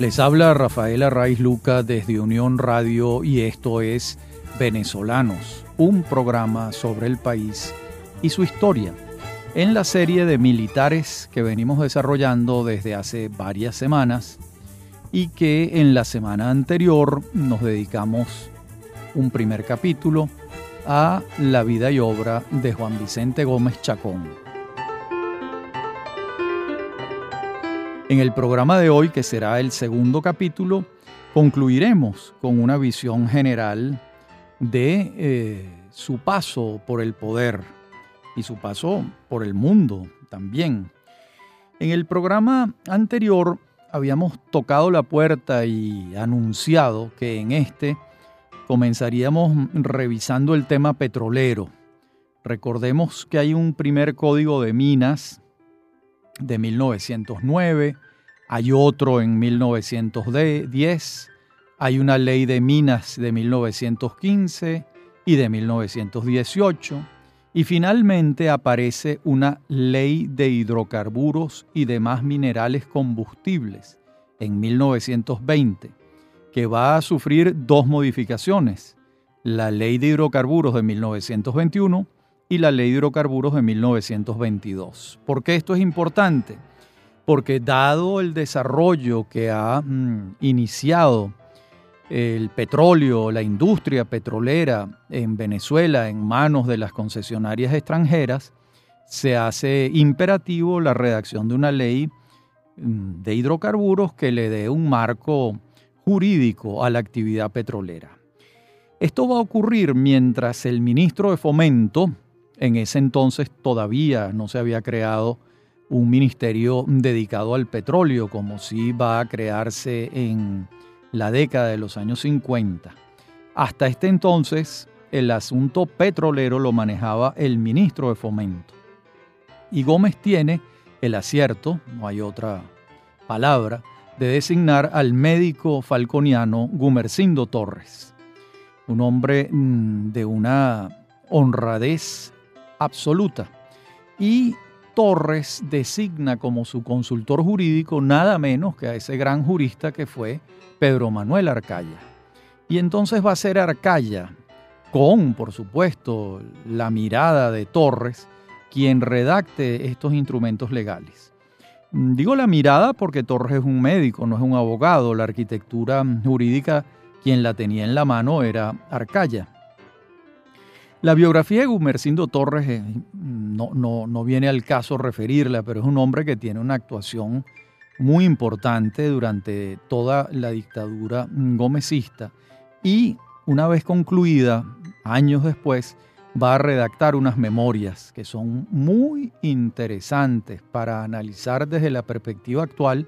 Les habla Rafaela Raiz Luca desde Unión Radio y esto es Venezolanos, un programa sobre el país y su historia, en la serie de militares que venimos desarrollando desde hace varias semanas y que en la semana anterior nos dedicamos un primer capítulo a la vida y obra de Juan Vicente Gómez Chacón. En el programa de hoy, que será el segundo capítulo, concluiremos con una visión general de eh, su paso por el poder y su paso por el mundo también. En el programa anterior habíamos tocado la puerta y anunciado que en este comenzaríamos revisando el tema petrolero. Recordemos que hay un primer código de minas de 1909, hay otro en 1910, hay una ley de minas de 1915 y de 1918, y finalmente aparece una ley de hidrocarburos y demás minerales combustibles en 1920 que va a sufrir dos modificaciones, la Ley de Hidrocarburos de 1921 y la Ley de Hidrocarburos de 1922. ¿Por qué esto es importante? Porque dado el desarrollo que ha mm, iniciado el petróleo, la industria petrolera en Venezuela en manos de las concesionarias extranjeras, se hace imperativo la redacción de una ley mm, de hidrocarburos que le dé un marco jurídico a la actividad petrolera. Esto va a ocurrir mientras el ministro de Fomento, en ese entonces todavía no se había creado un ministerio dedicado al petróleo, como sí va a crearse en la década de los años 50. Hasta este entonces, el asunto petrolero lo manejaba el ministro de Fomento. Y Gómez tiene el acierto, no hay otra palabra, de designar al médico falconiano Gumercindo Torres, un hombre mm, de una honradez absoluta. Y Torres designa como su consultor jurídico nada menos que a ese gran jurista que fue Pedro Manuel Arcaya. Y entonces va a ser Arcaya, con, por supuesto, la mirada de Torres, quien redacte estos instrumentos legales. Digo la mirada porque Torres es un médico, no es un abogado. La arquitectura jurídica, quien la tenía en la mano era Arcaya. La biografía de Gumercindo Torres eh, no, no, no viene al caso referirla, pero es un hombre que tiene una actuación muy importante durante toda la dictadura gomecista y una vez concluida, años después, va a redactar unas memorias que son muy interesantes para analizar desde la perspectiva actual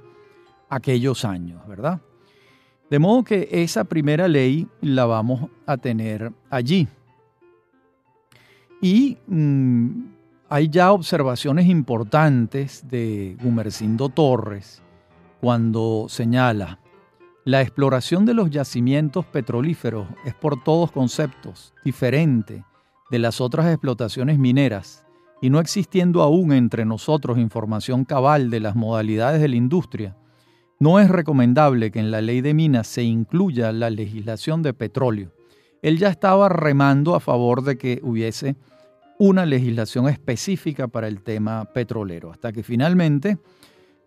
aquellos años, ¿verdad? De modo que esa primera ley la vamos a tener allí. Y mm, hay ya observaciones importantes de Gumercindo Torres cuando señala, la exploración de los yacimientos petrolíferos es por todos conceptos diferente de las otras explotaciones mineras y no existiendo aún entre nosotros información cabal de las modalidades de la industria, no es recomendable que en la ley de minas se incluya la legislación de petróleo. Él ya estaba remando a favor de que hubiese una legislación específica para el tema petrolero, hasta que finalmente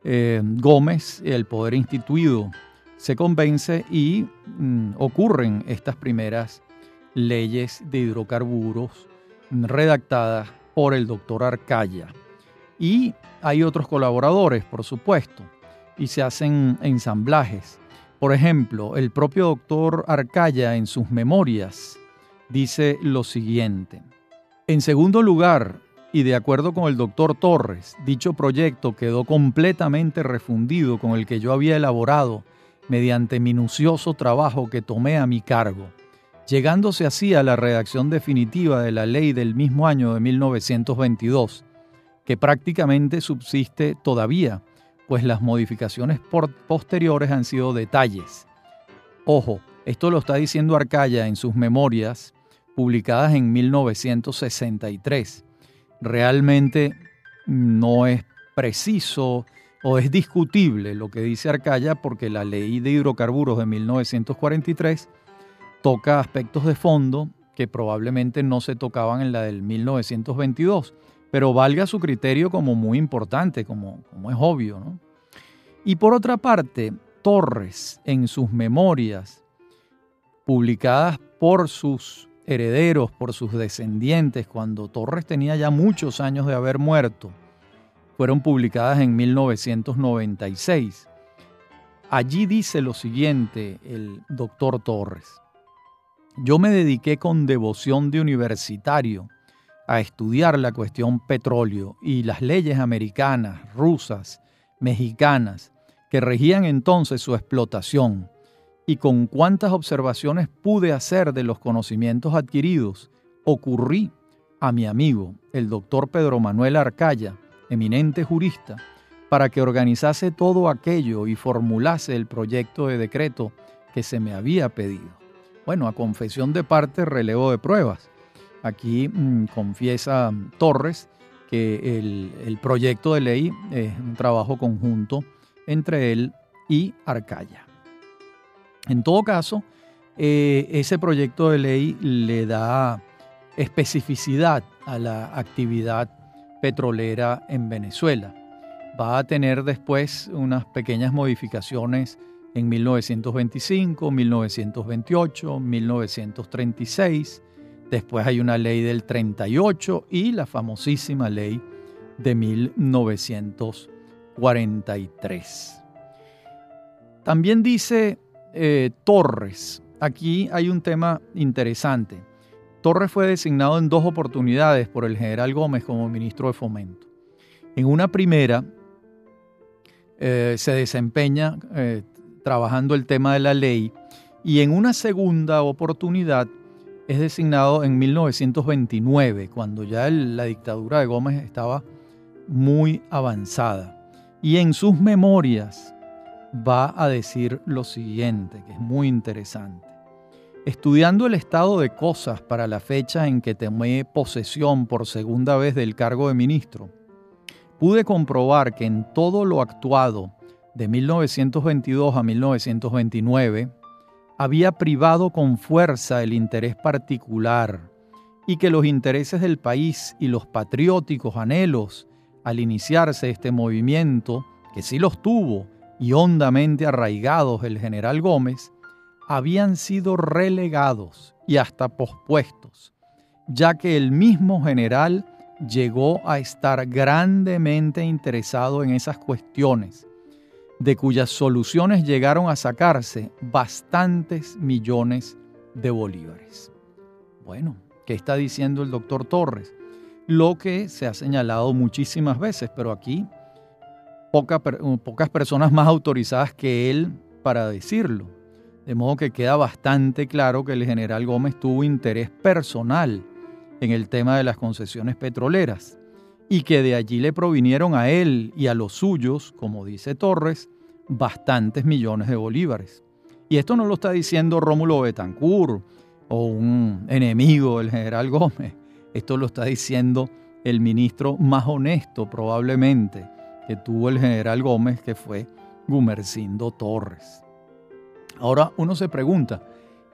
eh, Gómez, el poder instituido, se convence y mm, ocurren estas primeras leyes de hidrocarburos redactadas por el doctor Arcaya. Y hay otros colaboradores, por supuesto, y se hacen ensamblajes. Por ejemplo, el propio doctor Arcaya en sus memorias dice lo siguiente. En segundo lugar, y de acuerdo con el doctor Torres, dicho proyecto quedó completamente refundido con el que yo había elaborado mediante minucioso trabajo que tomé a mi cargo llegándose así a la redacción definitiva de la ley del mismo año de 1922, que prácticamente subsiste todavía, pues las modificaciones posteriores han sido detalles. Ojo, esto lo está diciendo Arcaya en sus memorias, publicadas en 1963. Realmente no es preciso o es discutible lo que dice Arcaya porque la ley de hidrocarburos de 1943 toca aspectos de fondo que probablemente no se tocaban en la del 1922, pero valga su criterio como muy importante, como, como es obvio. ¿no? Y por otra parte, Torres, en sus memorias, publicadas por sus herederos, por sus descendientes, cuando Torres tenía ya muchos años de haber muerto, fueron publicadas en 1996. Allí dice lo siguiente el doctor Torres. Yo me dediqué con devoción de universitario a estudiar la cuestión petróleo y las leyes americanas, rusas, mexicanas, que regían entonces su explotación, y con cuántas observaciones pude hacer de los conocimientos adquiridos, ocurrí a mi amigo, el doctor Pedro Manuel Arcaya, eminente jurista, para que organizase todo aquello y formulase el proyecto de decreto que se me había pedido. Bueno, a confesión de parte, relevo de pruebas. Aquí mm, confiesa Torres que el, proyecto de ley es un trabajo conjunto entre él y Arcaya. En todo caso, eh, ese proyecto de ley le da especificidad a la actividad petrolera en Venezuela. Va a tener después unas pequeñas modificaciones en 1925, 1928, 1936. Después hay una ley del 38 y la famosísima ley de 1943. También dice eh, Torres, aquí hay un tema interesante. Torres fue designado en dos oportunidades por el general Gómez como ministro de Fomento. En una primera eh, se desempeña eh, trabajando el tema de la ley y en una segunda oportunidad es designado en 1929, cuando ya la dictadura de Gómez estaba muy avanzada. Y en sus memorias va a decir lo siguiente, que es muy interesante. Estudiando el estado de cosas para la fecha en que tomé posesión por segunda vez del cargo de ministro, pude comprobar que en todo lo actuado de 1922 a 1929 había privado con fuerza el interés particular y que los intereses del país y los patrióticos anhelos al iniciarse este movimiento, que sí los tuvo y hondamente arraigados el general Gómez, habían sido relegados y hasta pospuestos, ya que el mismo general llegó a estar grandemente interesado en esas cuestiones de cuyas soluciones llegaron a sacarse bastantes millones de bolívares. Bueno, ¿qué está diciendo el doctor Torres? Lo que se ha señalado muchísimas veces, pero aquí pocas personas más autorizadas que él para decirlo. De modo que queda bastante claro que el general Gómez tuvo interés personal en el tema de las concesiones petroleras y que de allí le provinieron a él y a los suyos, como dice Torres, bastantes millones de bolívares. Y esto no lo está diciendo Rómulo Betancourt o un enemigo del general Gómez. Esto lo está diciendo el ministro más honesto probablemente que tuvo el general Gómez, que fue Gumercindo Torres. Ahora uno se pregunta,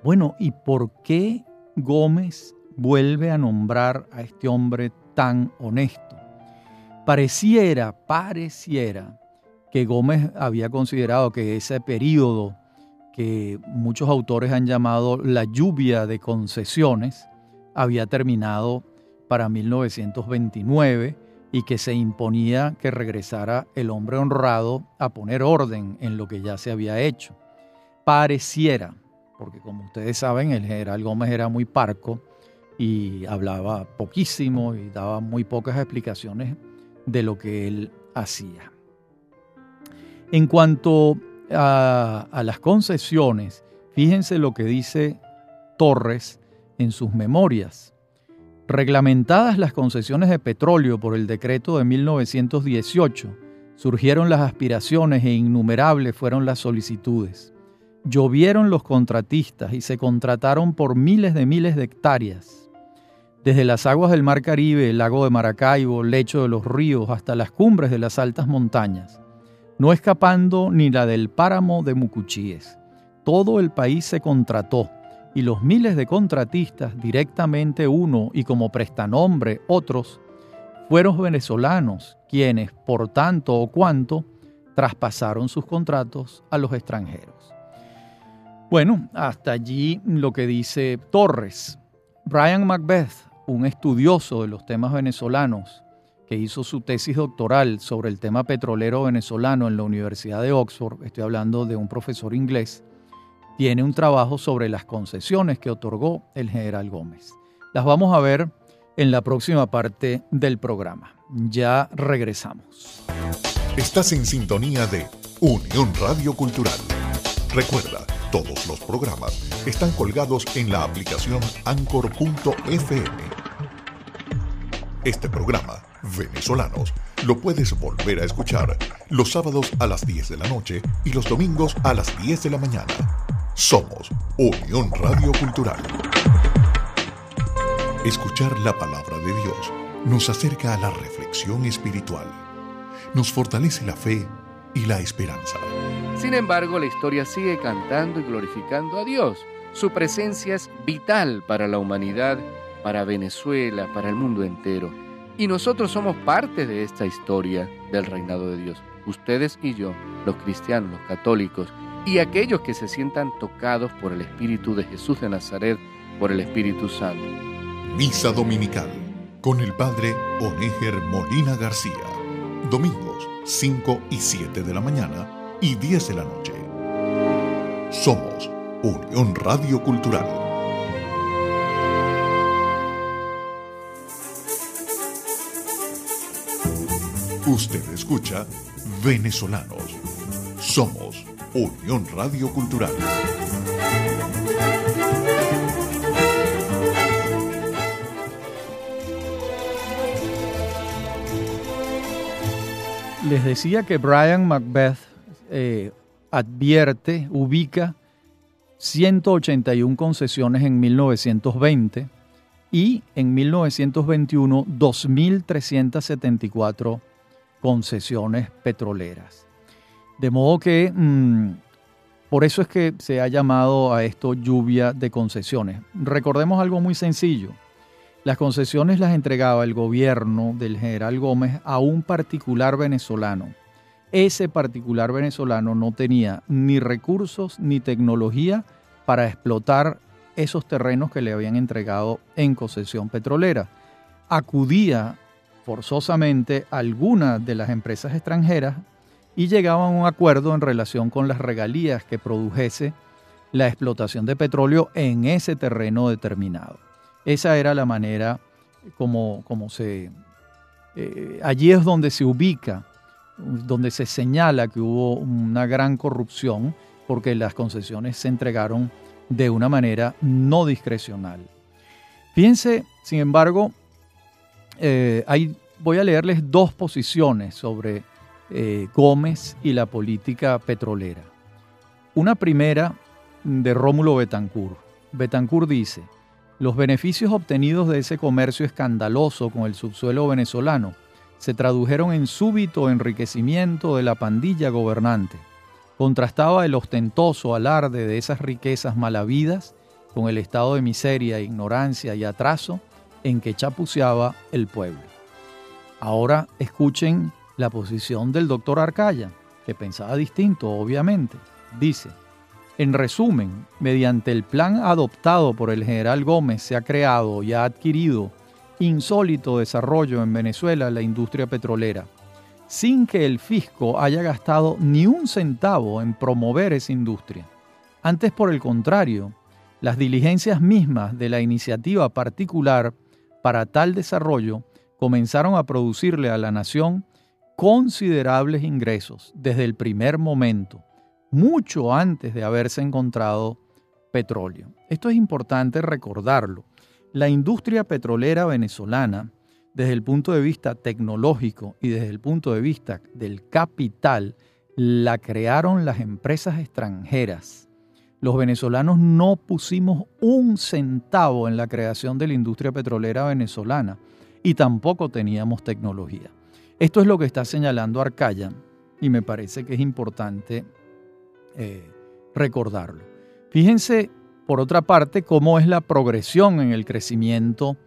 bueno, ¿y por qué Gómez vuelve a nombrar a este hombre tan honesto? Pareciera, pareciera que Gómez había considerado que ese periodo que muchos autores han llamado la lluvia de concesiones había terminado para 1929 y que se imponía que regresara el hombre honrado a poner orden en lo que ya se había hecho. Pareciera, porque como ustedes saben, el general Gómez era muy parco y hablaba poquísimo y daba muy pocas explicaciones de lo que él hacía. En cuanto a, las concesiones, fíjense lo que dice Torres en sus memorias. Reglamentadas las concesiones de petróleo por el decreto de 1918, surgieron las aspiraciones e innumerables fueron las solicitudes. Llovieron los contratistas y se contrataron por miles de miles de hectáreas. Desde las aguas del Mar Caribe, el lago de Maracaibo, lecho de los ríos, hasta las cumbres de las altas montañas. no escapando ni la del páramo de Mucuchíes. Todo el país se contrató y los miles de contratistas, directamente uno y como prestanombre otros, fueron venezolanos quienes, por tanto o cuanto, traspasaron sus contratos a los extranjeros. Bueno, hasta allí lo que dice Torres. Brian Macbeth, un estudioso de los temas venezolanos, que hizo su tesis doctoral sobre el tema petrolero venezolano en la Universidad de Oxford, estoy hablando de un profesor inglés, tiene un trabajo sobre las concesiones que otorgó el general Gómez. Las vamos a ver en la próxima parte del programa. Ya regresamos. Estás en sintonía de Unión Radio Cultural. Recuerda, todos los programas están colgados en la aplicación anchor.fm. Este programa, Venezolanos, lo puedes volver a escuchar los sábados a las 10 de la noche y los domingos a las 10 de la mañana. Somos Unión Radio Cultural. Escuchar la palabra de Dios nos acerca a la reflexión espiritual, nos fortalece la fe y la esperanza. Sin embargo, la historia sigue cantando y glorificando a Dios. Su presencia es vital para la humanidad, para Venezuela, para el mundo entero. Y nosotros somos parte de esta historia del reinado de Dios. Ustedes y yo, los cristianos, los católicos, y aquellos que se sientan tocados por el Espíritu de Jesús de Nazaret, por el Espíritu Santo. Misa Dominical con el Padre Onéger Molina García. Domingos 5 y 7 de la mañana y 10 de la noche. Somos Unión Radio Cultural. Usted escucha Venezolanos. Somos Unión Radio Cultural. Les decía que Brian Macbeth eh, advierte, ubica 181 concesiones en 1920 y en 1921 2.374 concesiones petroleras. De modo que mm, por eso es que se ha llamado a esto lluvia de concesiones. Recordemos algo muy sencillo. Las concesiones las entregaba el gobierno del general Gómez a un particular venezolano. Ese particular venezolano no tenía ni recursos ni tecnología para explotar esos terrenos que le habían entregado en concesión petrolera. Acudía forzosamente a alguna de las empresas extranjeras y llegaban a un acuerdo en relación con las regalías que produjese la explotación de petróleo en ese terreno determinado. Esa era la manera como, como se... Eh, allí es donde se ubica, donde se señala que hubo una gran corrupción porque las concesiones se entregaron de una manera no discrecional. Fíjense, sin embargo, eh, voy a leerles dos posiciones sobre eh, Gómez y la política petrolera. Una primera de Rómulo Betancourt. Betancourt dice, los beneficios obtenidos de ese comercio escandaloso con el subsuelo venezolano se tradujeron en súbito enriquecimiento de la pandilla gobernante. Contrastaba el ostentoso alarde de esas riquezas malavidas con el estado de miseria, ignorancia y atraso en que chapuceaba el pueblo. Ahora escuchen la posición del doctor Arcaya, que pensaba distinto, obviamente. Dice, en resumen, mediante el plan adoptado por el general Gómez se ha creado y ha adquirido insólito desarrollo en Venezuela la industria petrolera, sin que el fisco haya gastado ni un centavo en promover esa industria. Antes, por el contrario, las diligencias mismas de la iniciativa particular para tal desarrollo comenzaron a producirle a la nación considerables ingresos desde el primer momento mucho antes de haberse encontrado petróleo. Esto es importante recordarlo. La industria petrolera venezolana, desde el punto de vista tecnológico y desde el punto de vista del capital, la crearon las empresas extranjeras. Los venezolanos no pusimos un centavo en la creación de la industria petrolera venezolana y tampoco teníamos tecnología. Esto es lo que está señalando Arcaya y me parece que es importante eh, recordarlo. Fíjense, por otra parte, cómo es la progresión en el crecimiento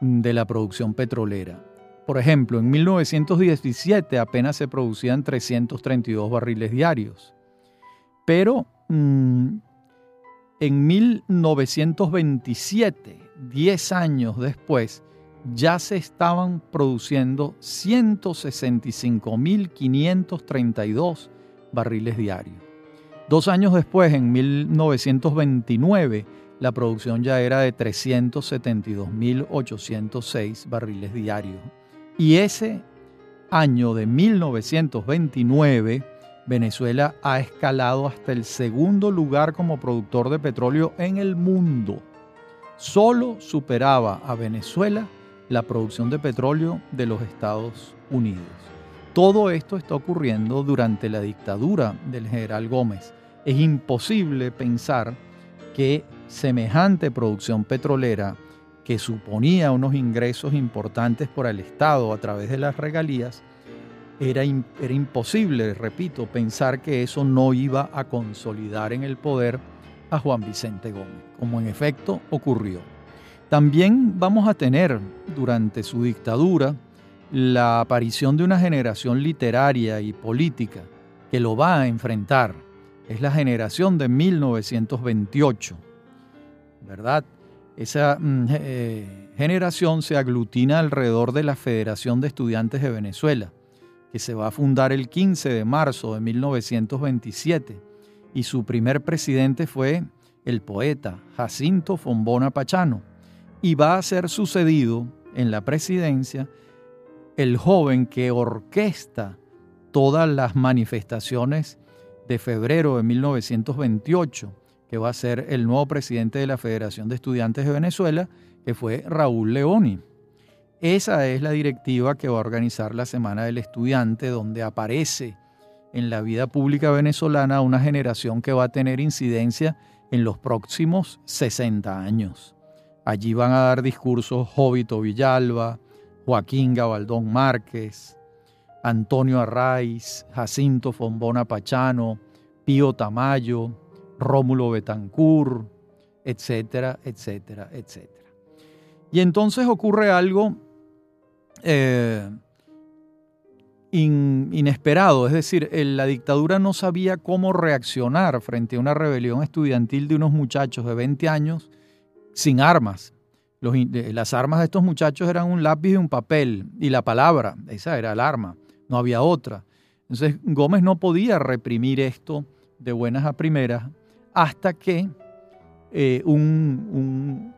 de la producción petrolera. Por ejemplo, en 1917 apenas se producían 332 barriles diarios, pero mm, en 1927, 10 años después, ya se estaban produciendo 165.532 barriles diarios. Dos años después, en 1929, la producción ya era de 372.806 barriles diarios. Y ese año de 1929, Venezuela ha escalado hasta el segundo lugar como productor de petróleo en el mundo. Solo superaba a Venezuela la producción de petróleo de los Estados Unidos. Todo esto está ocurriendo durante la dictadura del general Gómez. Es imposible pensar que semejante producción petrolera, que suponía unos ingresos importantes por el Estado a través de las regalías, era, era imposible, repito, pensar que eso no iba a consolidar en el poder a Juan Vicente Gómez, como en efecto ocurrió. También vamos a tener durante su dictadura la aparición de una generación literaria y política que lo va a enfrentar. Es la generación de 1928, ¿verdad? Esa mm, eh, generación se aglutina alrededor de la Federación de Estudiantes de Venezuela, que se va a fundar el 15 de marzo de 1927 y su primer presidente fue el poeta Jacinto Fombona Pachano y va a ser sucedido en la presidencia el joven que orquesta todas las manifestaciones de febrero de 1928, que va a ser el nuevo presidente de la Federación de Estudiantes de Venezuela, que fue Raúl Leoni. Esa es la directiva que va a organizar la Semana del Estudiante, donde aparece en la vida pública venezolana una generación que va a tener incidencia en los próximos 60 años. Allí van a dar discursos Jovito Villalba, Joaquín Gabaldón Márquez, Antonio Arraiz, Jacinto Fombona Pachano, Pío Tamayo, Rómulo Betancur, etcétera, etcétera, etcétera. Y entonces ocurre algo eh, inesperado, es decir, la dictadura no sabía cómo reaccionar frente a una rebelión estudiantil de unos muchachos de 20 años sin armas. las armas de estos muchachos eran un lápiz y un papel, y la palabra, esa era el arma, no había otra. Entonces Gómez no podía reprimir esto de buenas a primeras hasta que eh, un,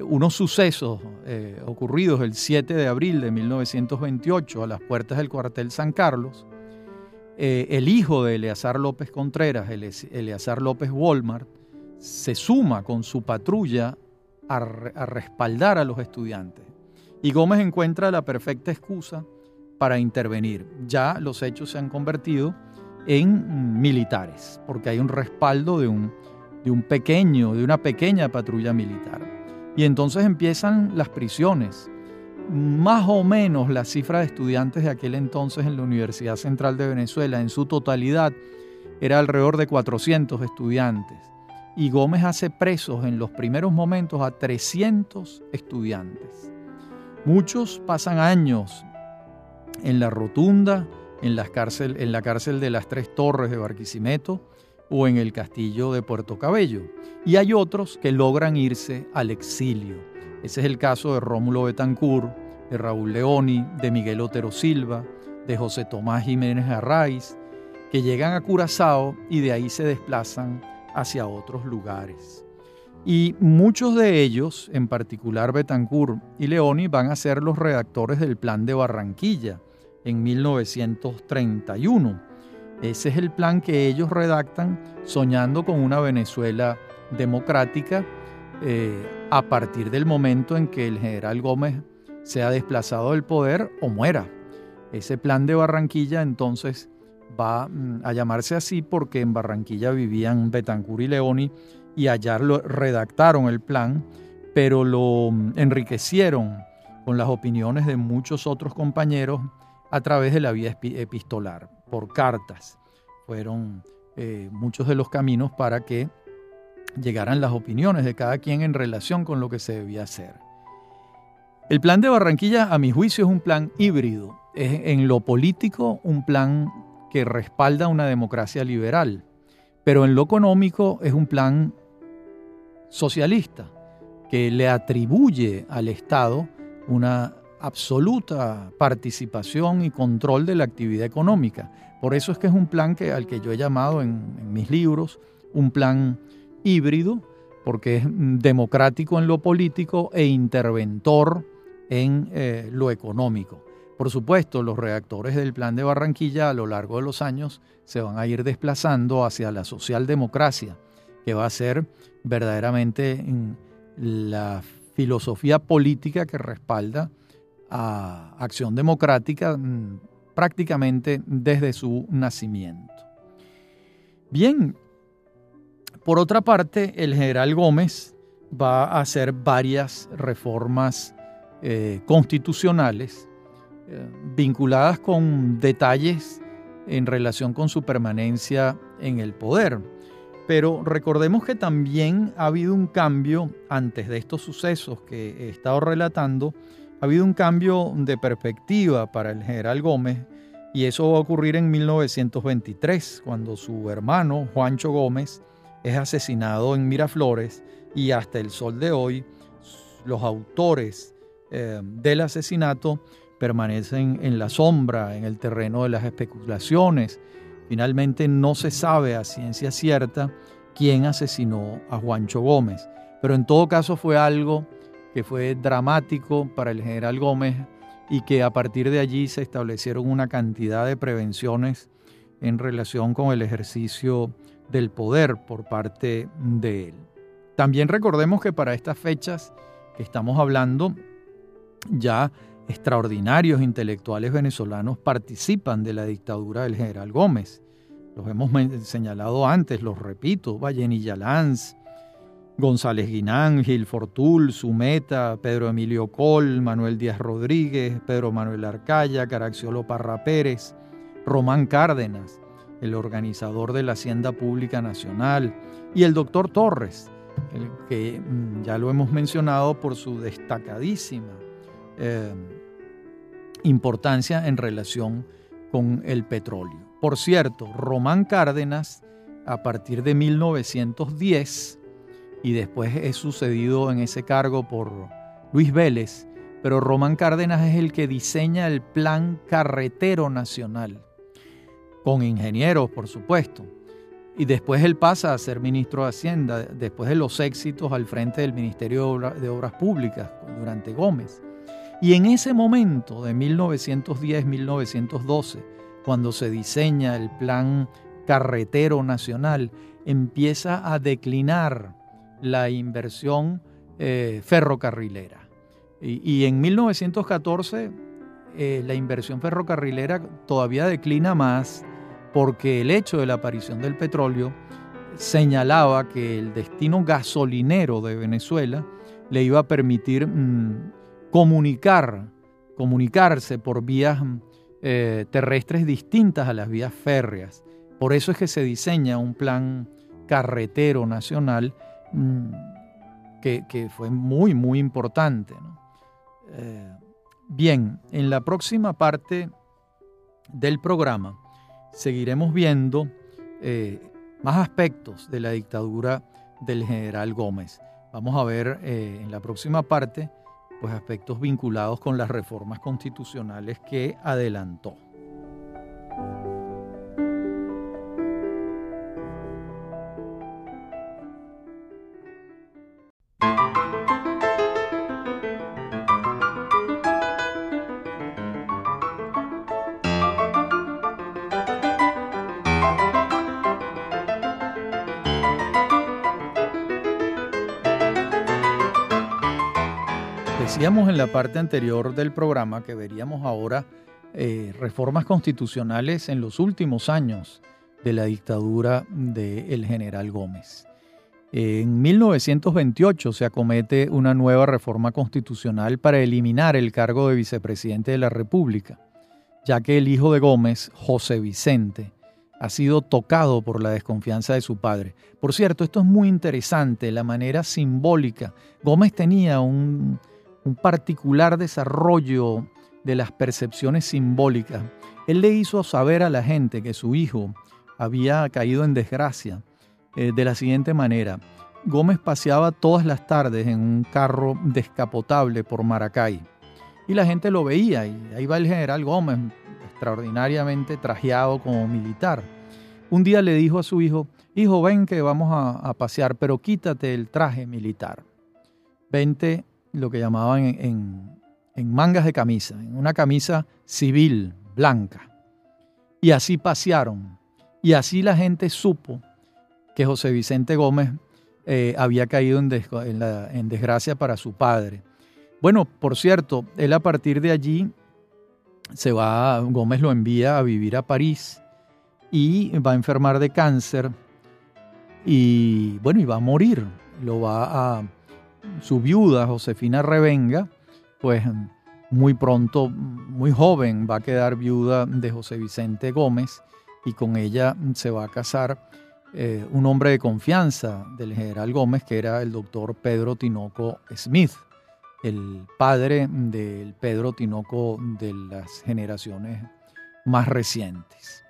unos sucesos eh, ocurridos el 7 de abril de 1928 a las puertas del cuartel San Carlos, eh, el hijo de Eleazar López Contreras, Eleazar López Walmart, se suma con su patrulla a, a respaldar a los estudiantes. Y Gómez encuentra la perfecta excusa para intervenir. Ya los hechos se han convertido en militares, porque hay un respaldo de un, de un pequeño, de una pequeña patrulla militar. Y entonces empiezan las prisiones. Más o menos la cifra de estudiantes de aquel entonces en la Universidad Central de Venezuela, en su totalidad, era alrededor de 400 estudiantes. Y Gómez hace presos en los primeros momentos a 300 estudiantes. Muchos pasan años en la rotunda, en la cárcel, en la cárcel de las Tres Torres de Barquisimeto o en el castillo de Puerto Cabello y hay otros que logran irse al exilio. Ese es el caso de Rómulo Betancourt, de Raúl Leoni, de Miguel Otero Silva, de José Tomás Jiménez Arraiz, que llegan a Curazao y de ahí se desplazan hacia otros lugares. Y muchos de ellos, en particular Betancourt y Leoni, van a ser los redactores del Plan de Barranquilla en 1931. Ese es el plan que ellos redactan soñando con una Venezuela democrática eh, a partir del momento en que el general Gómez sea desplazado del poder o muera. Ese plan de Barranquilla entonces va mm, a llamarse así porque en Barranquilla vivían Betancur y Leoni y allá lo redactaron el plan, pero lo enriquecieron con las opiniones de muchos otros compañeros a través de la vía epistolar, por cartas. Fueron eh, muchos de los caminos para que llegaran las opiniones de cada quien en relación con lo que se debía hacer. El plan de Barranquilla, a mi juicio, es un plan híbrido. Es en lo político un plan que respalda una democracia liberal, pero en lo económico es un plan socialista que le atribuye al Estado una absoluta participación y control de la actividad económica. Por eso es que es un plan que, al que yo he llamado en mis libros un plan híbrido, porque es democrático en lo político e interventor en eh, lo económico. Por supuesto, los reactores del Plan de Barranquilla a lo largo de los años se van a ir desplazando hacia la socialdemocracia, que va a ser verdaderamente la filosofía política que respalda a Acción Democrática mm, prácticamente desde su nacimiento. Bien, por otra parte, el general Gómez va a hacer varias reformas eh, constitucionales eh, vinculadas con detalles en relación con su permanencia en el poder. Pero recordemos que también ha habido un cambio antes de estos sucesos que he estado relatando, ha habido un cambio de perspectiva para el general Gómez y eso va a ocurrir en 1923, cuando su hermano Juancho Gómez es asesinado en Miraflores y hasta el sol de hoy los autores eh, del asesinato permanecen en la sombra, en el terreno de las especulaciones. Finalmente no se sabe a ciencia cierta quién asesinó a Juancho Gómez, pero en todo caso fue algo que fue dramático para el general Gómez y que a partir de allí se establecieron una cantidad de prevenciones en relación con el ejercicio del poder por parte de él. También recordemos que para estas fechas que estamos hablando, ya extraordinarios intelectuales venezolanos participan de la dictadura del general Gómez. Los hemos señalado antes, los repito, Vallenilla Lanz, González Guinán, Gil Fortul, Sumeta, Pedro Emilio Col, Manuel Díaz Rodríguez, Pedro Manuel Arcaya, Caraxiolo Parra Pérez, Román Cárdenas, el organizador de la Hacienda Pública Nacional, y el doctor Torres, el que mm, ya lo hemos mencionado por su destacadísima eh, importancia en relación con el petróleo. Por cierto, Román Cárdenas, a partir de 1910, y después es sucedido en ese cargo por Luis Vélez, pero Román Cárdenas es el que diseña el Plan Carretero Nacional con ingenieros, por supuesto. Y después él pasa a ser ministro de Hacienda, después de los éxitos al frente del Ministerio de Obras Públicas durante Gómez. Y en ese momento de 1910-1912, cuando se diseña el plan carretero nacional, empieza a declinar la inversión eh, ferrocarrilera. Y, en 1914 eh, la inversión ferrocarrilera todavía declina más porque el hecho de la aparición del petróleo señalaba que el destino gasolinero de Venezuela le iba a permitir mm, comunicar, comunicarse por vías eh, terrestres distintas a las vías férreas. Por eso es que se diseña un plan carretero nacional mm, que, fue muy, muy importante. Eh, bien, en la próxima parte del programa seguiremos viendo eh, más aspectos de la dictadura del general Gómez. Vamos a ver en la próxima parte pues aspectos vinculados con las reformas constitucionales que adelantó. Decíamos en la parte anterior del programa que veríamos ahora eh, reformas constitucionales en los últimos años de la dictadura del general Gómez. En 1928 se acomete una nueva reforma constitucional para eliminar el cargo de vicepresidente de la República. ya que el hijo de Gómez, José Vicente, ha sido tocado por la desconfianza de su padre. Por cierto, esto es muy interesante, la manera simbólica. Gómez tenía un, un particular desarrollo de las percepciones simbólicas. Él le hizo saber a la gente que su hijo había caído en desgracia eh, de la siguiente manera. Gómez paseaba todas las tardes en un carro descapotable por Maracay y la gente lo veía y ahí va el general Gómez, extraordinariamente trajeado como militar. Un día le dijo a su hijo, hijo, ven que vamos a, pasear, pero quítate el traje militar. Vente lo que llamaban en, en mangas de camisa, en una camisa civil, blanca. Y así pasearon. Y así la gente supo que José Vicente Gómez eh, había caído en, en, desgracia para su padre. Bueno, por cierto, él a partir de allí se va, Gómez lo envía a vivir a París y va a enfermar de cáncer y bueno, y va a morir. Lo va a su viuda, Josefina Revenga, pues muy pronto, muy joven, va a quedar viuda de José Vicente Gómez y con ella se va a casar eh, un hombre de confianza del general Gómez, que era el doctor Pedro Tinoco Smith, el padre del Pedro Tinoco de las generaciones más recientes.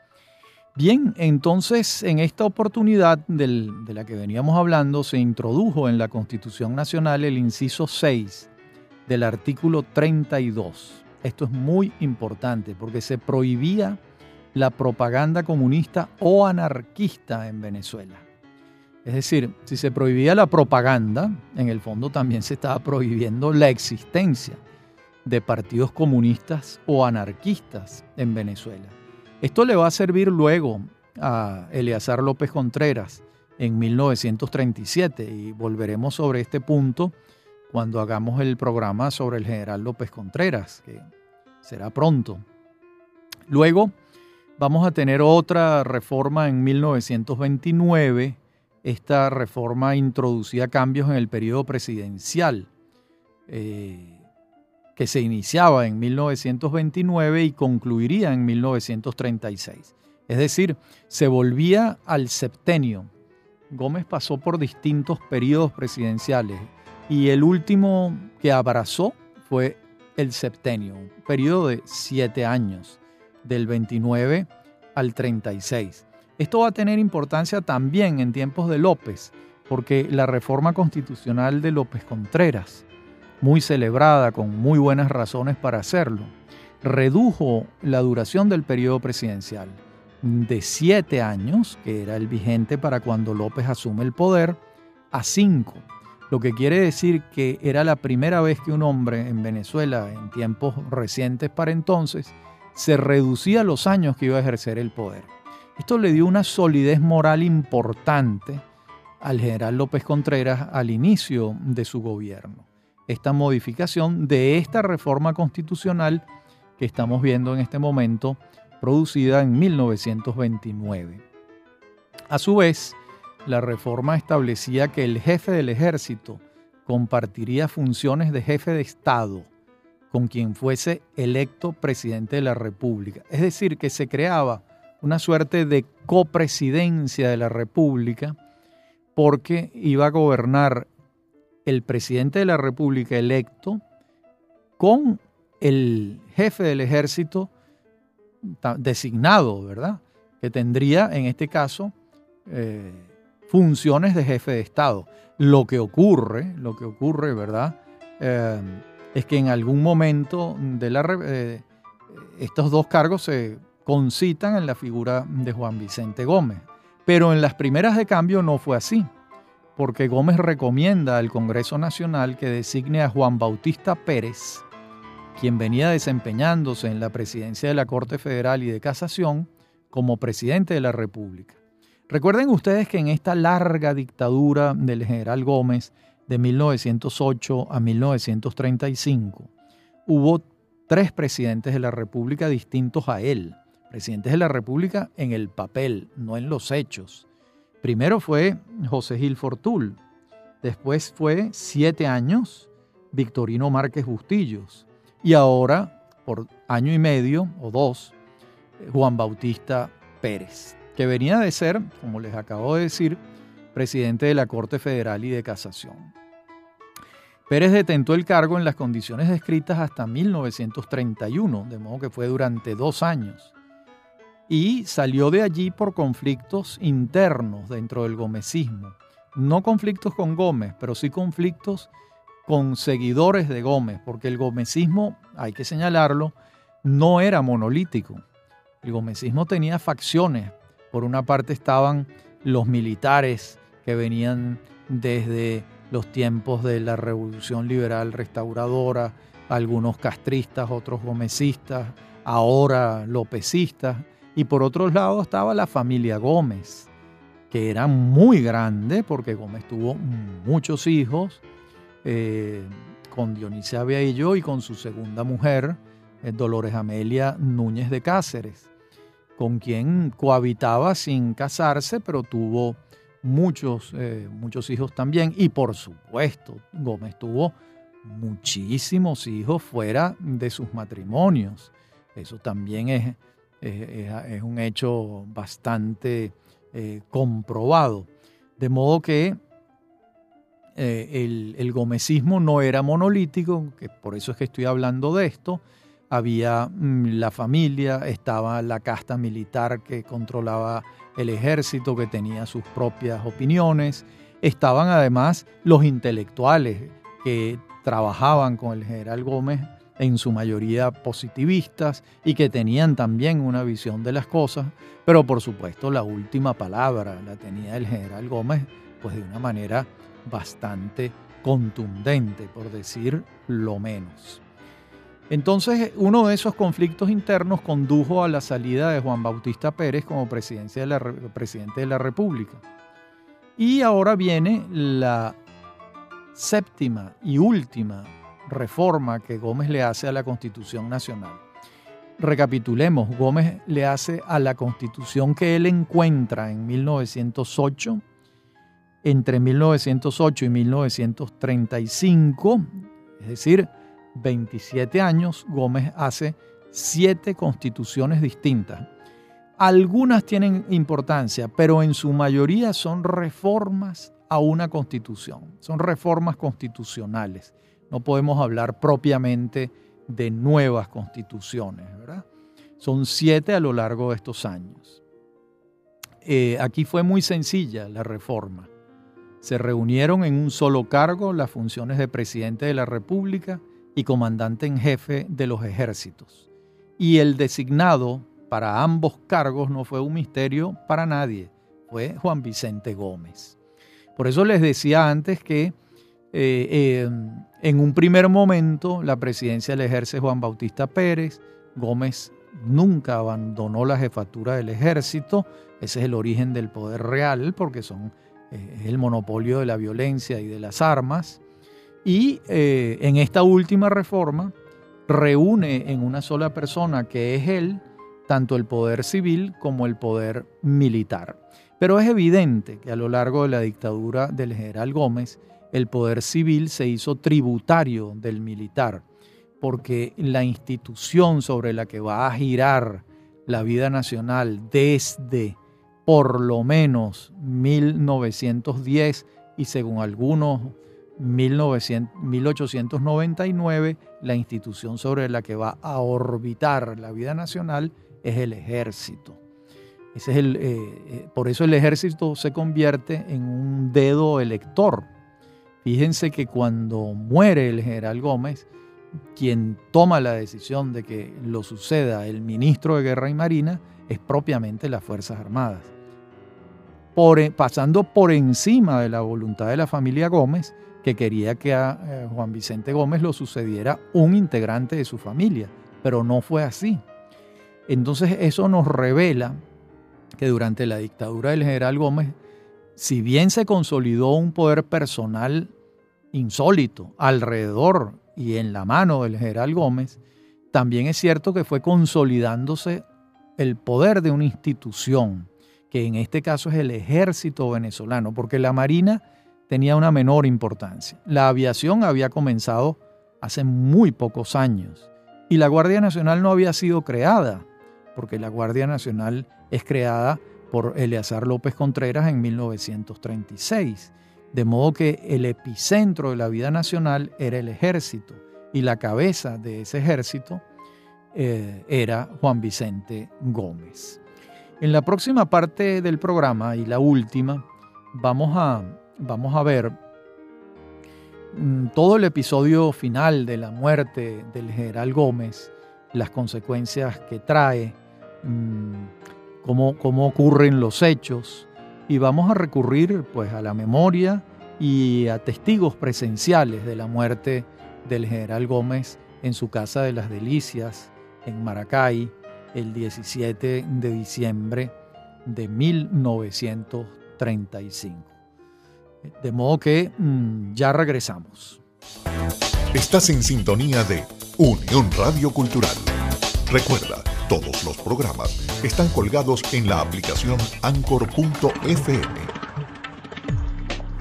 Bien, entonces en esta oportunidad de la que veníamos hablando se introdujo en la Constitución Nacional el inciso 6 del artículo 32. Esto es muy importante porque se prohibía la propaganda comunista o anarquista en Venezuela. Es decir, si se prohibía la propaganda, en el fondo también se estaba prohibiendo la existencia de partidos comunistas o anarquistas en Venezuela. Esto le va a servir luego a Eleazar López Contreras en 1937 y volveremos sobre este punto cuando hagamos el programa sobre el general López Contreras, que será pronto. Luego, Vamos a tener otra reforma en 1929. Esta reforma introducía cambios en el periodo presidencial eh, que se iniciaba en 1929 y concluiría en 1936. Es decir, se volvía al septenio. Gómez pasó por distintos periodos presidenciales y el último que abrazó fue el septenio, un periodo de siete años del 29 al 36. Esto va a tener importancia también en tiempos de López, porque la reforma constitucional de López Contreras, muy celebrada con muy buenas razones para hacerlo, redujo la duración del periodo presidencial de siete años, que era el vigente para cuando López asume el poder, a cinco, lo que quiere decir que era la primera vez que un hombre en Venezuela, en tiempos recientes para entonces, se reducía los años que iba a ejercer el poder. Esto le dio una solidez moral importante al general López Contreras al inicio de su gobierno. Esta modificación de esta reforma constitucional que estamos viendo en este momento, producida en 1929. A su vez, la reforma establecía que el jefe del ejército compartiría funciones de jefe de Estado con quien fuese electo presidente de la República. Es decir, que se creaba una suerte de copresidencia de la República porque iba a gobernar el presidente de la República electo con el jefe del ejército designado, ¿verdad? Que tendría en este caso eh, funciones de jefe de Estado. Lo que ocurre, lo que ocurre, ¿verdad? Eh, es que en algún momento de la, eh, estos dos cargos se concitan en la figura de Juan Vicente Gómez. Pero en las primeras de cambio no fue así, porque Gómez recomienda al Congreso Nacional que designe a Juan Bautista Pérez, quien venía desempeñándose en la presidencia de la Corte Federal y de Casación, como presidente de la República. Recuerden ustedes que en esta larga dictadura del general Gómez, de 1908 a 1935, hubo tres presidentes de la República distintos a él. Presidentes de la República en el papel, no en los hechos. Primero fue José Gil Fortul, después fue siete años Victorino Márquez Bustillos y ahora por año y medio o dos eh, Juan Bautista Pérez, que venía de ser, como les acabo de decir, presidente de la Corte Federal y de Casación. Pérez detentó el cargo en las condiciones descritas hasta 1931, de modo que fue durante dos años, y salió de allí por conflictos internos dentro del gomecismo. No conflictos con Gómez, pero sí conflictos con seguidores de Gómez, porque el gomecismo, hay que señalarlo, no era monolítico. El gomecismo tenía facciones. Por una parte estaban los militares que venían desde los tiempos de la Revolución Liberal Restauradora, algunos castristas, otros gomecistas, ahora lopecistas, y por otro lado estaba la familia Gómez, que era muy grande porque Gómez tuvo muchos hijos, eh, con Dionisia Bello y con su segunda mujer, eh, Dolores Amelia Núñez de Cáceres, con quien cohabitaba sin casarse, pero tuvo muchos, eh, muchos hijos también. Y por supuesto, Gómez tuvo muchísimos hijos fuera de sus matrimonios. Eso también es, es, un hecho bastante eh, comprobado. De modo que eh, el, el, gomecismo no era monolítico, que por eso es que estoy hablando de esto. Había mm, la familia, estaba la casta militar que controlaba el ejército que tenía sus propias opiniones, estaban además los intelectuales que trabajaban con el general Gómez, en su mayoría positivistas y que tenían también una visión de las cosas, pero por supuesto la última palabra la tenía el general Gómez, pues de una manera bastante contundente, por decir lo menos. Entonces, uno de esos conflictos internos condujo a la salida de Juan Bautista Pérez como de la, presidente de la República. Y ahora viene la séptima y última reforma que Gómez le hace a la Constitución Nacional. Recapitulemos, Gómez le hace a la Constitución que él encuentra en 1908, entre 1908 y 1935, es decir, 27 años, Gómez hace siete constituciones distintas. Algunas tienen importancia, pero en su mayoría son reformas a una constitución, son reformas constitucionales. No podemos hablar propiamente de nuevas constituciones, ¿verdad? Son siete a lo largo de estos años. Eh, aquí fue muy sencilla la reforma. Se reunieron en un solo cargo las funciones de presidente de la República, y comandante en jefe de los ejércitos. Y el designado para ambos cargos no fue un misterio para nadie, fue Juan Vicente Gómez. Por eso les decía antes que eh, eh, en un primer momento la presidencia la ejerce Juan Bautista Pérez, Gómez nunca abandonó la jefatura del ejército, ese es el origen del poder real, porque son eh, el monopolio de la violencia y de las armas. Y eh, en esta última reforma reúne en una sola persona, que es él, tanto el poder civil como el poder militar. Pero es evidente que a lo largo de la dictadura del general Gómez, el poder civil se hizo tributario del militar, porque la institución sobre la que va a girar la vida nacional desde por lo menos 1910 y según algunos 1899, la institución sobre la que va a orbitar la vida nacional es el ejército. Ese es el, eh, eh, por eso el ejército se convierte en un dedo elector. Fíjense que cuando muere el general Gómez, quien toma la decisión de que lo suceda el ministro de Guerra y Marina es propiamente las Fuerzas Armadas. Por, pasando por encima de la voluntad de la familia Gómez, que quería que a eh, Juan Vicente Gómez lo sucediera un integrante de su familia, pero no fue así. Entonces eso nos revela que durante la dictadura del general Gómez, si bien se consolidó un poder personal insólito alrededor y en la mano del general Gómez, también es cierto que fue consolidándose el poder de una institución, que en este caso es el ejército venezolano, porque la Marina tenía una menor importancia. La aviación había comenzado hace muy pocos años Y la Guardia Nacional no había sido creada, porque la Guardia Nacional es creada por Eleazar López Contreras en 1936. De modo que el epicentro de la vida nacional era el ejército y la cabeza de ese ejército eh, era Juan Vicente Gómez. En la próxima parte del programa y la última, vamos a, vamos a ver mm, todo el episodio final de la muerte del general Gómez, las consecuencias que trae, mm, cómo, cómo ocurren los hechos, y vamos a recurrir pues a la memoria y a testigos presenciales de la muerte del general Gómez en su casa de las Delicias en Maracay el 17 de diciembre de 1935. De modo que mm, ya regresamos. Estás en sintonía de Unión Radio Cultural. Recuerda, todos los programas están colgados en la aplicación anchor.fm.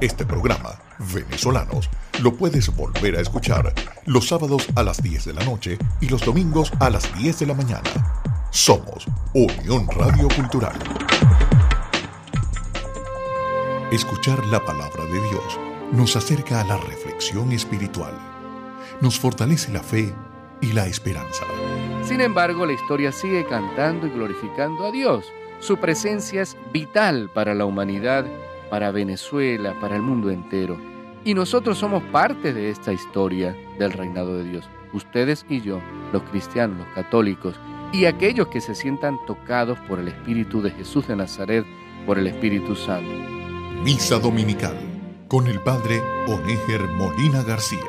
Este programa, Venezolanos, lo puedes volver a escuchar los sábados a las 10 de la noche y los domingos a las 10 de la mañana. Somos Unión Radio Cultural. Escuchar la palabra de Dios nos acerca a la reflexión espiritual, nos fortalece la fe y la esperanza. Sin embargo, la historia sigue cantando y glorificando a Dios. Su presencia es vital para la humanidad, para Venezuela, para el mundo entero. Y nosotros somos parte de esta historia del reinado de Dios. Ustedes y yo, los cristianos, los católicos, y aquellos que se sientan tocados por el Espíritu de Jesús de Nazaret, por el Espíritu Santo. Misa Dominical con el Padre Onéger Molina García.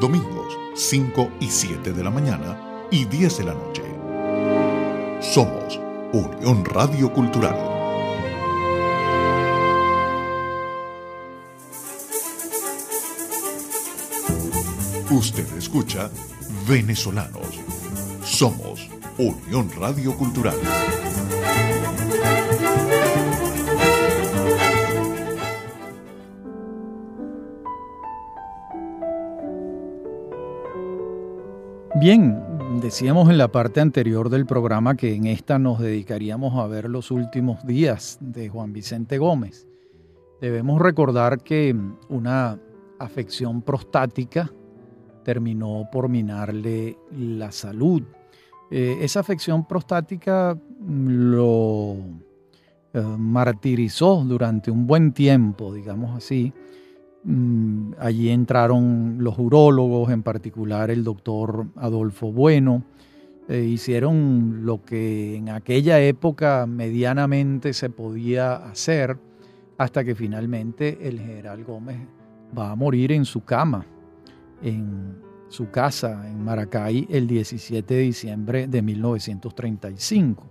Domingos 5 y 7 de la mañana y 10 de la noche. Somos Unión Radio Cultural. Usted escucha Venezolanos. Somos Unión Radio Cultural. Bien, decíamos en la parte anterior del programa que en esta nos dedicaríamos a ver los últimos días de Juan Vicente Gómez. Debemos recordar que una afección prostática terminó por minarle la salud eh, esa afección prostática lo eh, martirizó durante un buen tiempo, digamos así. Mm, allí entraron los urólogos, en particular el doctor Adolfo Bueno. Eh, hicieron lo que en aquella época medianamente se podía hacer hasta que finalmente el general Gómez va a morir en su cama en, su casa en Maracay el 17 de diciembre de 1935.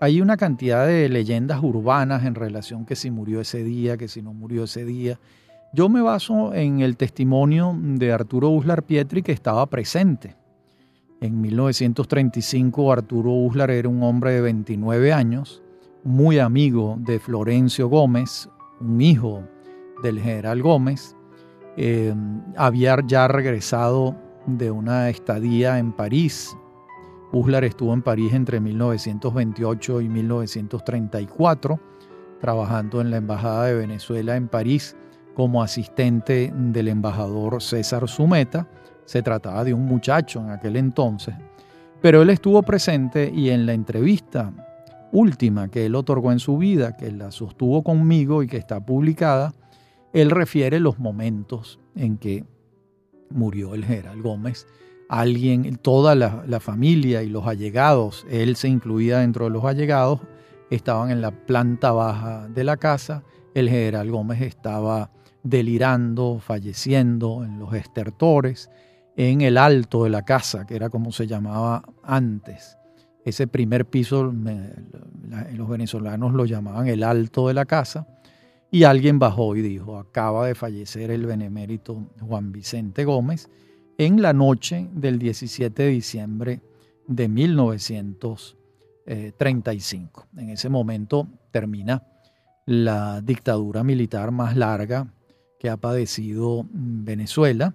Hay una cantidad de leyendas urbanas en relación que si murió ese día, que si no murió ese día. Yo me baso en el testimonio de Arturo Uslar Pietri que estaba presente. En 1935 Arturo Uslar era un hombre de 29 años, muy amigo de Florencio Gómez, un hijo del general Gómez. Eh, había ya regresado de una estadía en París. Uslar estuvo en París entre 1928 y 1934, trabajando en la Embajada de Venezuela en París como asistente del embajador César Sumeta. Se trataba de un muchacho en aquel entonces, pero él estuvo presente y en la entrevista última que él otorgó en su vida, que la sostuvo conmigo y que está publicada, él refiere los momentos en que murió el general Gómez. Alguien, toda la, familia y los allegados, él se incluía dentro de los allegados, estaban en la planta baja de la casa. El general Gómez estaba delirando, falleciendo en los estertores, en el alto de la casa, que era como se llamaba antes. Ese primer piso, los venezolanos lo llamaban el alto de la casa y alguien bajó y dijo, acaba de fallecer el benemérito Juan Vicente Gómez en la noche del 17 de diciembre de 1935. En ese momento termina la dictadura militar más larga que ha padecido Venezuela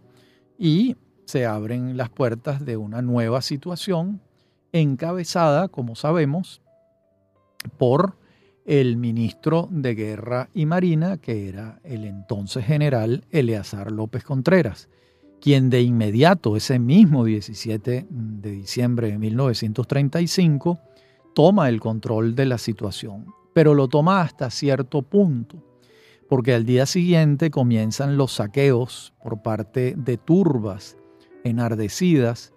y se abren las puertas de una nueva situación encabezada, como sabemos, por el ministro de Guerra y Marina, que era el entonces general Eleazar López Contreras, quien de inmediato, ese mismo 17 de diciembre de 1935, toma el control de la situación, pero lo toma hasta cierto punto, porque al día siguiente comienzan los saqueos por parte de turbas enardecidas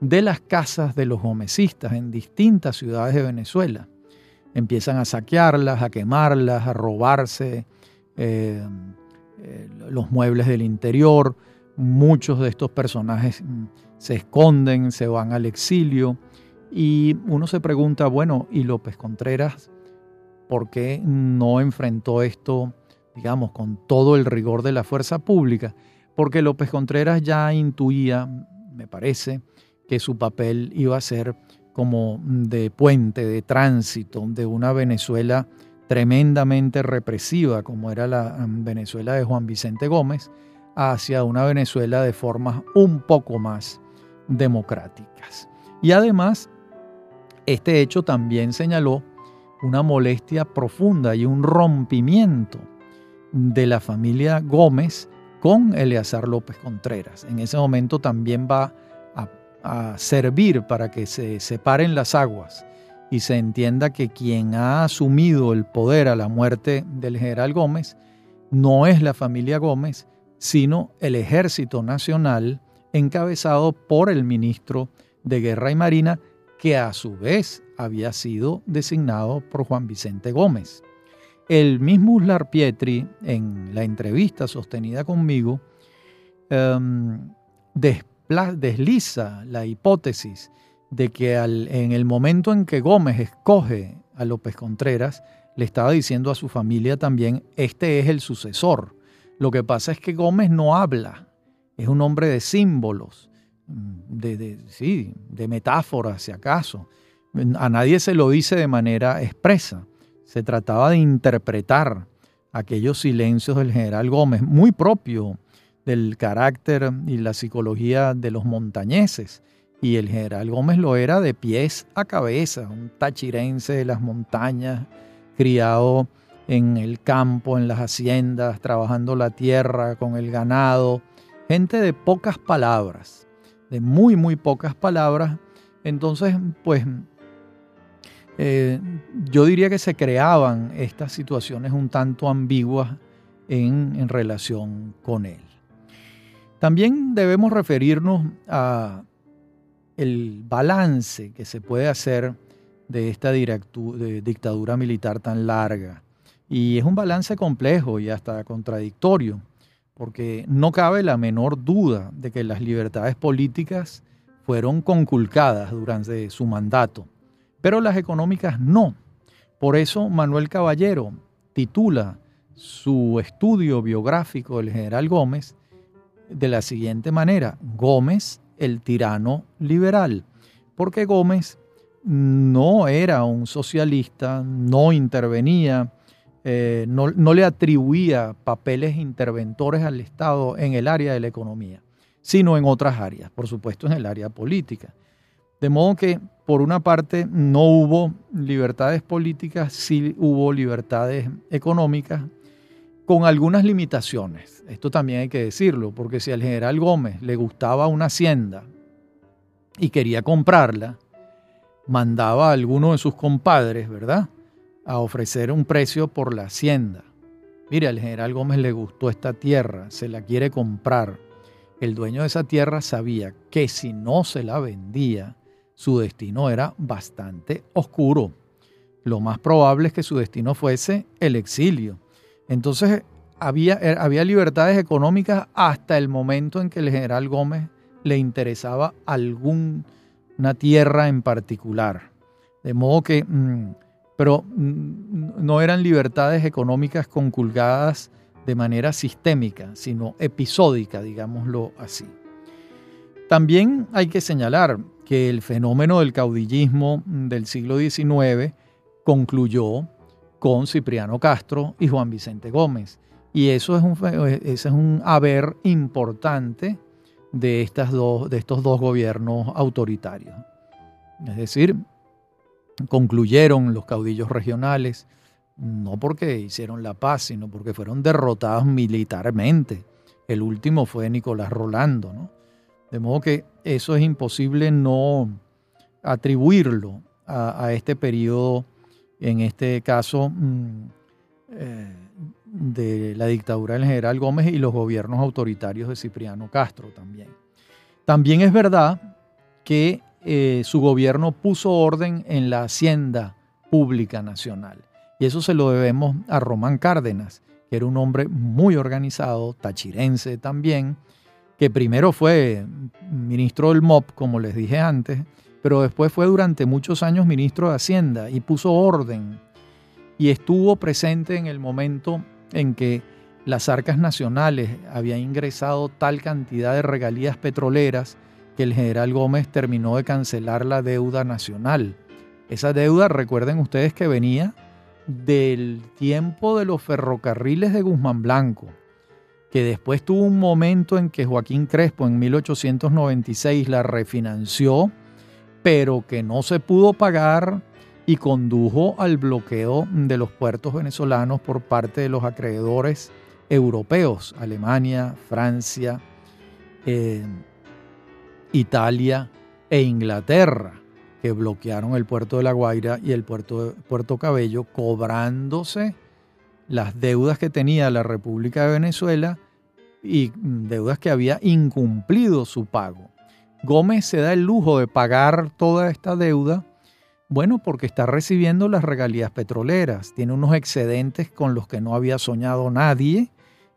de las casas de los gomecistas en distintas ciudades de Venezuela empiezan a saquearlas, a quemarlas, a robarse eh, eh, los muebles del interior. Muchos de estos personajes mm, se esconden, se van al exilio y uno se pregunta, bueno, ¿y López Contreras por qué no enfrentó esto, digamos, con todo el rigor de la fuerza pública? Porque López Contreras ya intuía, me parece, que su papel iba a ser como de puente, de tránsito de una Venezuela tremendamente represiva como era la mm, Venezuela de Juan Vicente Gómez hacia una Venezuela de formas un poco más democráticas. Y además, este hecho también señaló una molestia profunda y un rompimiento de la familia Gómez con Eleazar López Contreras. En ese momento también va a servir para que se separen las aguas y se entienda que quien ha asumido el poder a la muerte del general Gómez no es la familia Gómez, sino el ejército nacional encabezado por el ministro de Guerra y Marina, que a su vez había sido designado por Juan Vicente Gómez. El mismo Uslar Pietri, en la entrevista sostenida conmigo, um, desliza la hipótesis de que en el momento en que Gómez escoge a López Contreras, le estaba diciendo a su familia también, este es el sucesor. Lo que pasa es que Gómez no habla, es un hombre de símbolos, de, de, sí, de metáforas, si acaso. A nadie se lo dice de manera expresa. Se trataba de interpretar aquellos silencios del general Gómez, muy propio del carácter y la psicología de los montañeses. Y el general Gómez lo era de pies a cabeza, un tachirense de las montañas, criado en el campo, en las haciendas, trabajando la tierra con el ganado, gente de pocas palabras, de muy, muy pocas palabras. Entonces, pues, eh, yo diría que se creaban estas situaciones un tanto ambiguas en, en relación con él. También debemos referirnos a el balance que se puede hacer de esta dictadura militar tan larga. Y es un balance complejo y hasta contradictorio, porque no cabe la menor duda de que las libertades políticas fueron conculcadas durante su mandato, pero las económicas no. Por eso Manuel Caballero titula su estudio biográfico del general Gómez de la siguiente manera, Gómez, el tirano liberal, porque Gómez no era un socialista, no intervenía, eh, no, no, le atribuía papeles interventores al Estado en el área de la economía, sino en otras áreas, por supuesto en el área política. De modo que, por una parte, no hubo libertades políticas, sí hubo libertades económicas, con algunas limitaciones. Esto también hay que decirlo, porque si al general Gómez le gustaba una hacienda y quería comprarla, mandaba a alguno de sus compadres, ¿verdad?, a ofrecer un precio por la hacienda. Mire, al general Gómez le gustó esta tierra, se la quiere comprar. El dueño de esa tierra sabía que si no se la vendía, su destino era bastante oscuro. Lo más probable es que su destino fuese el exilio entonces había, er, había libertades económicas hasta el momento en que el general Gómez le interesaba alguna tierra en particular. De modo que, mm, pero mm, no eran libertades económicas conculgadas de manera sistémica, sino episódica, digámoslo así. También hay que señalar que el fenómeno del caudillismo del siglo XIX concluyó con Cipriano Castro y Juan Vicente Gómez. Y eso es un, ese es un haber importante de, estas dos, de estos dos gobiernos autoritarios. Es decir, concluyeron los caudillos regionales, no porque hicieron la paz, sino porque fueron derrotados militarmente. El último fue Nicolás Rolando, ¿no? De modo que eso es imposible no atribuirlo a, este periodo, en este caso, mm, eh, de la dictadura del general Gómez y los gobiernos autoritarios de Cipriano Castro también. También es verdad que eh, su gobierno puso orden en la hacienda pública nacional. Y eso se lo debemos a Román Cárdenas, que era un hombre muy organizado, tachirense también, que primero fue ministro del MOP, como les dije antes, pero después fue durante muchos años ministro de Hacienda y puso orden y estuvo presente en el momento en que las arcas nacionales habían ingresado tal cantidad de regalías petroleras que el general Gómez terminó de cancelar la deuda nacional. Esa deuda, recuerden ustedes que venía del tiempo de los ferrocarriles de Guzmán Blanco, que después tuvo un momento en que Joaquín Crespo en 1896 la refinanció, pero que no se pudo pagar y condujo al bloqueo de los puertos venezolanos por parte de los acreedores europeos, Alemania, Francia, eh, Italia e Inglaterra, que bloquearon el puerto de La Guaira y el puerto Puerto Cabello, cobrándose las deudas que tenía la República de Venezuela y deudas que había incumplido su pago. Gómez se da el lujo de pagar toda esta deuda bueno, porque está recibiendo las regalías petroleras, tiene unos excedentes con los que no había soñado nadie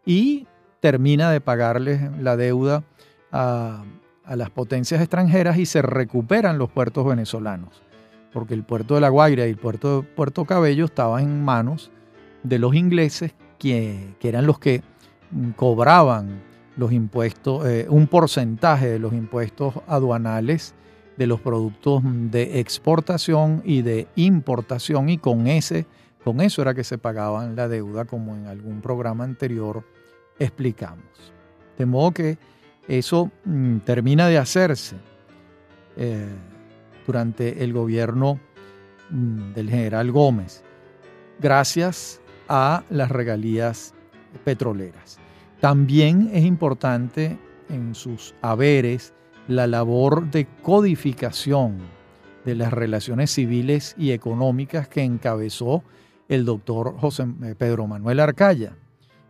y termina de pagarles la deuda a, las potencias extranjeras y se recuperan los puertos venezolanos, porque el puerto de La Guaira y el puerto de Puerto Cabello estaban en manos de los ingleses, que, eran los que cobraban los impuestos, eh, un porcentaje de los impuestos aduanales de los productos de exportación y de importación y con ese con eso era que se pagaban la deuda como en algún programa anterior explicamos. De modo que eso mm, termina de hacerse eh, durante el gobierno mm, del general Gómez, gracias a las regalías petroleras. También es importante en sus haberes la labor de codificación de las relaciones civiles y económicas que encabezó el doctor José eh, Pedro Manuel Arcaya.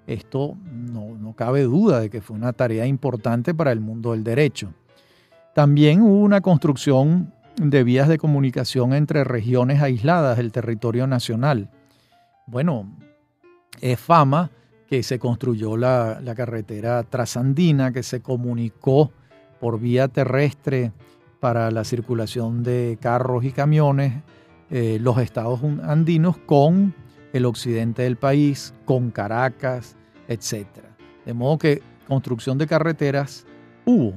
Esto no, no, cabe duda de que fue una tarea importante para el mundo del derecho. También hubo una construcción de vías de comunicación entre regiones aisladas del territorio nacional. Bueno, es fama que se construyó la, la carretera trasandina, que se comunicó por vía terrestre para la circulación de carros y camiones eh, los estados andinos con el occidente del país, con Caracas, etc. De modo que construcción de carreteras hubo.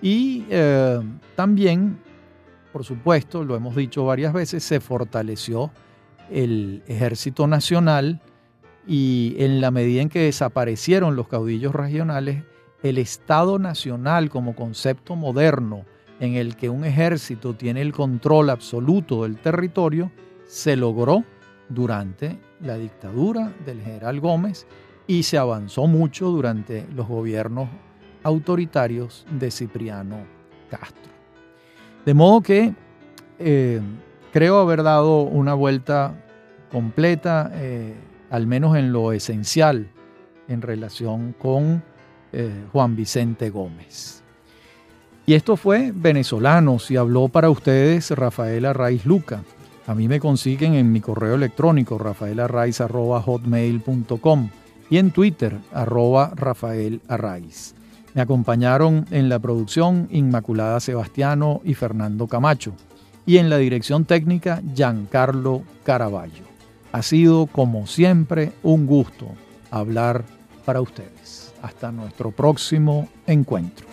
Y eh, también, por supuesto, lo hemos dicho varias veces, se fortaleció el ejército nacional y en la medida en que desaparecieron los caudillos regionales, el Estado Nacional como concepto moderno en el que un ejército tiene el control absoluto del territorio, se logró durante la dictadura del general Gómez y se avanzó mucho durante los gobiernos autoritarios de Cipriano Castro. De modo que eh, creo haber dado una vuelta completa, eh, al menos en lo esencial, en relación con eh, Juan Vicente Gómez. Y esto fue Venezolanos y habló para ustedes Rafael Arraiz Luca. A mí me consiguen en mi correo electrónico rafaelarraiz.hotmail.com y en Twitter arroba Rafael Me acompañaron en la producción Inmaculada Sebastiano y Fernando Camacho y en la dirección técnica Giancarlo Caraballo. Ha sido como siempre un gusto hablar para ustedes. Hasta nuestro próximo encuentro.